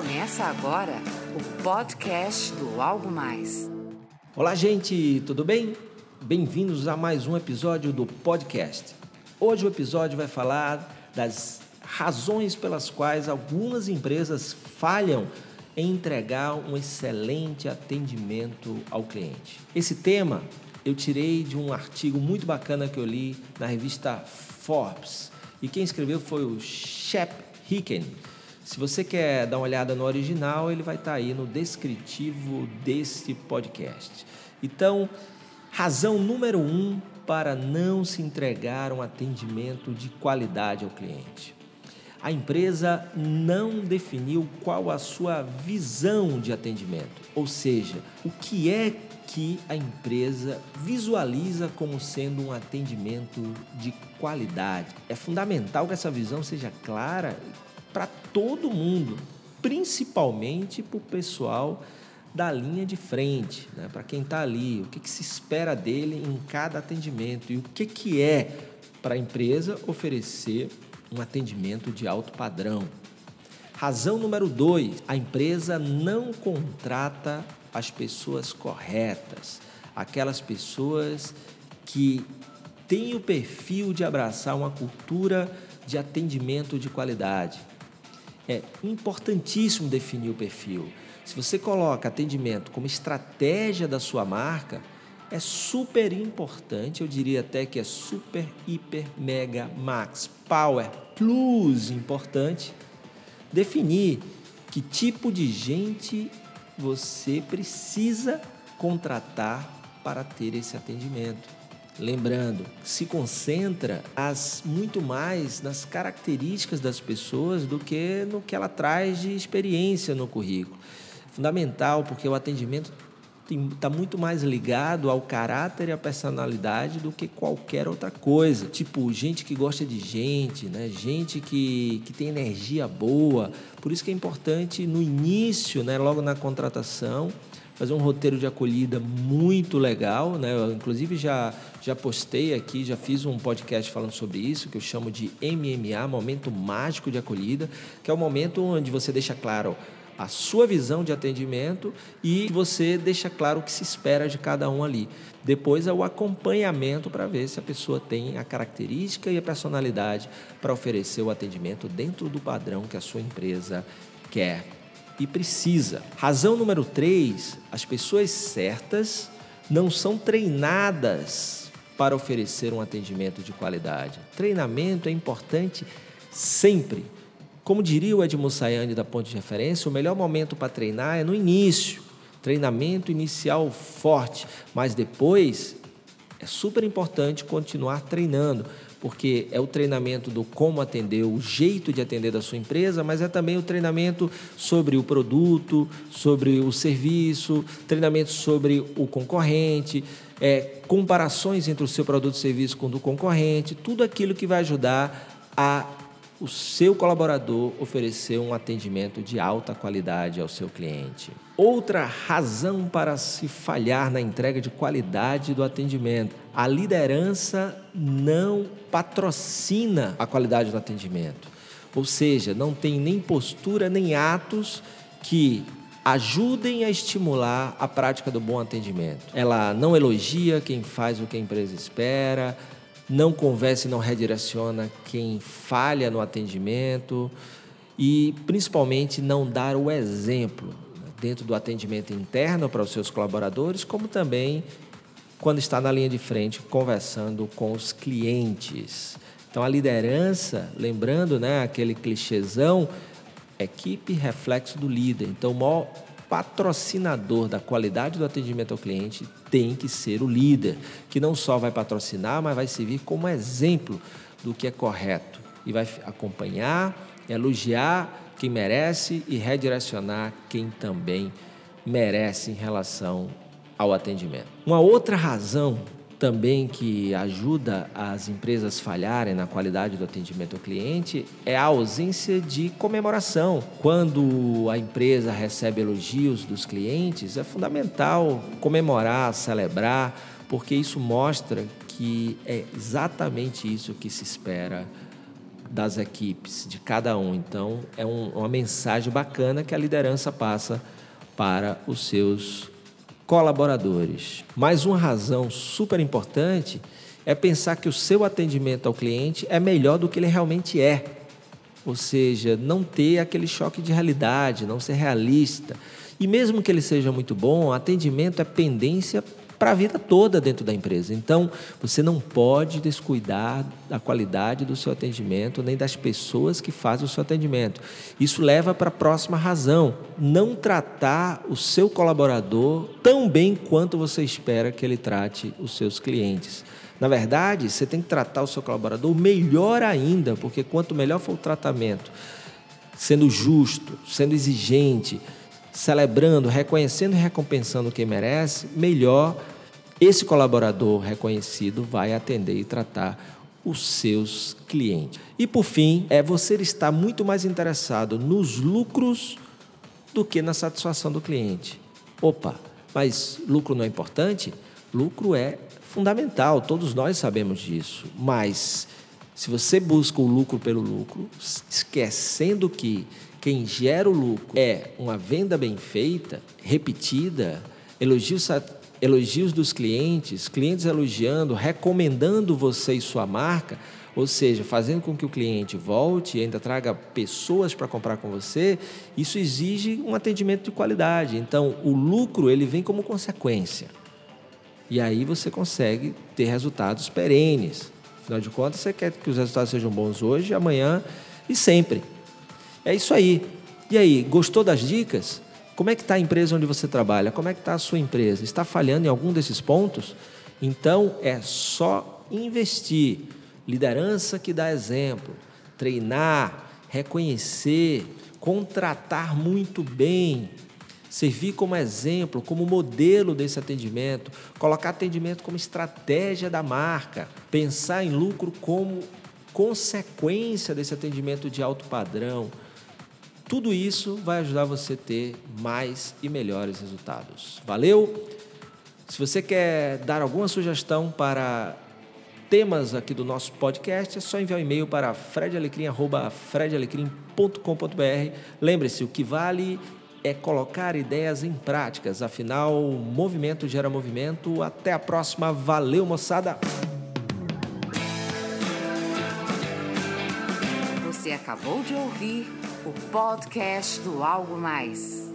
Começa agora o podcast do Algo Mais. Olá, gente, tudo bem? Bem-vindos a mais um episódio do podcast. Hoje o episódio vai falar das razões pelas quais algumas empresas falham em entregar um excelente atendimento ao cliente. Esse tema eu tirei de um artigo muito bacana que eu li na revista Forbes. E quem escreveu foi o Shep Hicken. Se você quer dar uma olhada no original, ele vai estar aí no descritivo deste podcast. Então, razão número um para não se entregar um atendimento de qualidade ao cliente. A empresa não definiu qual a sua visão de atendimento, ou seja, o que é que a empresa visualiza como sendo um atendimento de qualidade. É fundamental que essa visão seja clara para todo mundo, principalmente para o pessoal da linha de frente, né? para quem está ali, o que, que se espera dele em cada atendimento e o que, que é para a empresa oferecer um atendimento de alto padrão. Razão número dois: a empresa não contrata as pessoas corretas, aquelas pessoas que têm o perfil de abraçar uma cultura de atendimento de qualidade. É importantíssimo definir o perfil. Se você coloca atendimento como estratégia da sua marca, é super importante, eu diria até que é super, hiper, mega, max, power, plus importante, definir que tipo de gente você precisa contratar para ter esse atendimento. Lembrando, se concentra as, muito mais nas características das pessoas do que no que ela traz de experiência no currículo. Fundamental, porque o atendimento está muito mais ligado ao caráter e à personalidade do que qualquer outra coisa. Tipo, gente que gosta de gente, né? gente que, que tem energia boa. Por isso que é importante no início, né? logo na contratação, fazer um roteiro de acolhida muito legal, né? Eu, inclusive já já postei aqui, já fiz um podcast falando sobre isso que eu chamo de MMA, momento mágico de acolhida, que é o momento onde você deixa claro a sua visão de atendimento e você deixa claro o que se espera de cada um ali. Depois é o acompanhamento para ver se a pessoa tem a característica e a personalidade para oferecer o atendimento dentro do padrão que a sua empresa quer e precisa. Razão número 3, as pessoas certas não são treinadas para oferecer um atendimento de qualidade. Treinamento é importante sempre como diria o Edmo Sayane da Ponte de Referência, o melhor momento para treinar é no início. Treinamento inicial forte, mas depois é super importante continuar treinando, porque é o treinamento do como atender, o jeito de atender da sua empresa, mas é também o treinamento sobre o produto, sobre o serviço, treinamento sobre o concorrente, é, comparações entre o seu produto e serviço com o do concorrente, tudo aquilo que vai ajudar a o seu colaborador oferecer um atendimento de alta qualidade ao seu cliente. Outra razão para se falhar na entrega de qualidade do atendimento: a liderança não patrocina a qualidade do atendimento. Ou seja, não tem nem postura nem atos que ajudem a estimular a prática do bom atendimento. Ela não elogia quem faz o que a empresa espera, não conversa e não redireciona quem falha no atendimento e, principalmente, não dar o exemplo né, dentro do atendimento interno para os seus colaboradores, como também quando está na linha de frente conversando com os clientes. Então, a liderança, lembrando né, aquele clichêzão, equipe reflexo do líder. Então, o maior patrocinador da qualidade do atendimento ao cliente tem que ser o líder, que não só vai patrocinar, mas vai servir como exemplo do que é correto e vai acompanhar, elogiar quem merece e redirecionar quem também merece em relação ao atendimento. Uma outra razão também que ajuda as empresas falharem na qualidade do atendimento ao cliente é a ausência de comemoração. Quando a empresa recebe elogios dos clientes, é fundamental comemorar, celebrar, porque isso mostra que é exatamente isso que se espera das equipes, de cada um. Então, é um, uma mensagem bacana que a liderança passa para os seus colaboradores. Mais uma razão super importante é pensar que o seu atendimento ao cliente é melhor do que ele realmente é. Ou seja, não ter aquele choque de realidade, não ser realista. E mesmo que ele seja muito bom, atendimento é pendência para a vida toda dentro da empresa. Então, você não pode descuidar da qualidade do seu atendimento, nem das pessoas que fazem o seu atendimento. Isso leva para a próxima razão: não tratar o seu colaborador tão bem quanto você espera que ele trate os seus clientes. Na verdade, você tem que tratar o seu colaborador melhor ainda, porque quanto melhor for o tratamento, sendo justo, sendo exigente, celebrando, reconhecendo e recompensando quem merece, melhor esse colaborador reconhecido vai atender e tratar os seus clientes. E por fim, é você estar muito mais interessado nos lucros do que na satisfação do cliente. Opa, mas lucro não é importante? Lucro é fundamental, todos nós sabemos disso. Mas se você busca o lucro pelo lucro, esquecendo que quem gera o lucro é uma venda bem feita, repetida, elogios elogios dos clientes, clientes elogiando, recomendando você e sua marca, ou seja, fazendo com que o cliente volte e ainda traga pessoas para comprar com você, isso exige um atendimento de qualidade. Então, o lucro ele vem como consequência. E aí você consegue ter resultados perenes. Afinal de contas, você quer que os resultados sejam bons hoje, amanhã e sempre. É isso aí. E aí, gostou das dicas? Como é que está a empresa onde você trabalha? Como é que está a sua empresa? Está falhando em algum desses pontos? Então é só investir. Liderança que dá exemplo, treinar, reconhecer, contratar muito bem, servir como exemplo, como modelo desse atendimento, colocar atendimento como estratégia da marca, pensar em lucro como consequência desse atendimento de alto padrão tudo isso vai ajudar você a ter mais e melhores resultados. Valeu? Se você quer dar alguma sugestão para temas aqui do nosso podcast, é só enviar um e-mail para fredalecrim.com.br. Lembre-se, o que vale é colocar ideias em práticas. Afinal, movimento gera movimento. Até a próxima. Valeu, moçada! Você acabou de ouvir o podcast do Algo Mais.